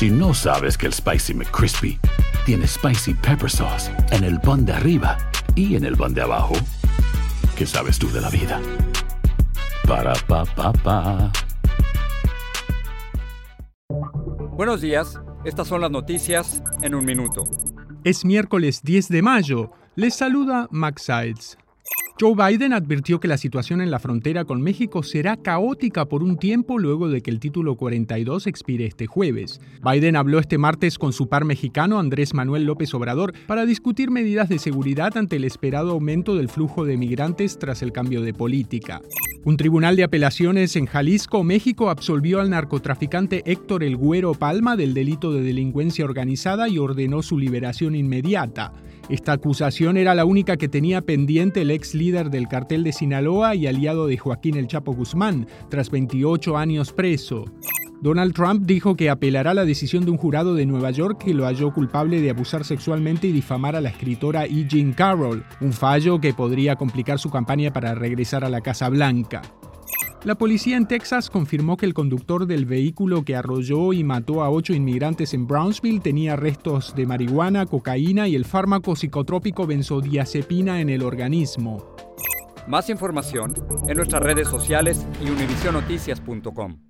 Si no sabes que el Spicy McCrispy tiene Spicy Pepper Sauce en el pan de arriba y en el pan de abajo, ¿qué sabes tú de la vida? Para, pa, pa, pa. Buenos días, estas son las noticias en un minuto. Es miércoles 10 de mayo. Les saluda Max Sides. Joe Biden advirtió que la situación en la frontera con México será caótica por un tiempo luego de que el título 42 expire este jueves. Biden habló este martes con su par mexicano Andrés Manuel López Obrador para discutir medidas de seguridad ante el esperado aumento del flujo de migrantes tras el cambio de política. Un tribunal de apelaciones en Jalisco, México, absolvió al narcotraficante Héctor El Güero Palma del delito de delincuencia organizada y ordenó su liberación inmediata. Esta acusación era la única que tenía pendiente el ex líder del cartel de Sinaloa y aliado de Joaquín El Chapo Guzmán, tras 28 años preso. Donald Trump dijo que apelará la decisión de un jurado de Nueva York que lo halló culpable de abusar sexualmente y difamar a la escritora E. Jean Carroll, un fallo que podría complicar su campaña para regresar a la Casa Blanca. La policía en Texas confirmó que el conductor del vehículo que arrolló y mató a ocho inmigrantes en Brownsville tenía restos de marihuana, cocaína y el fármaco psicotrópico benzodiazepina en el organismo. Más información en nuestras redes sociales y univisionoticias.com.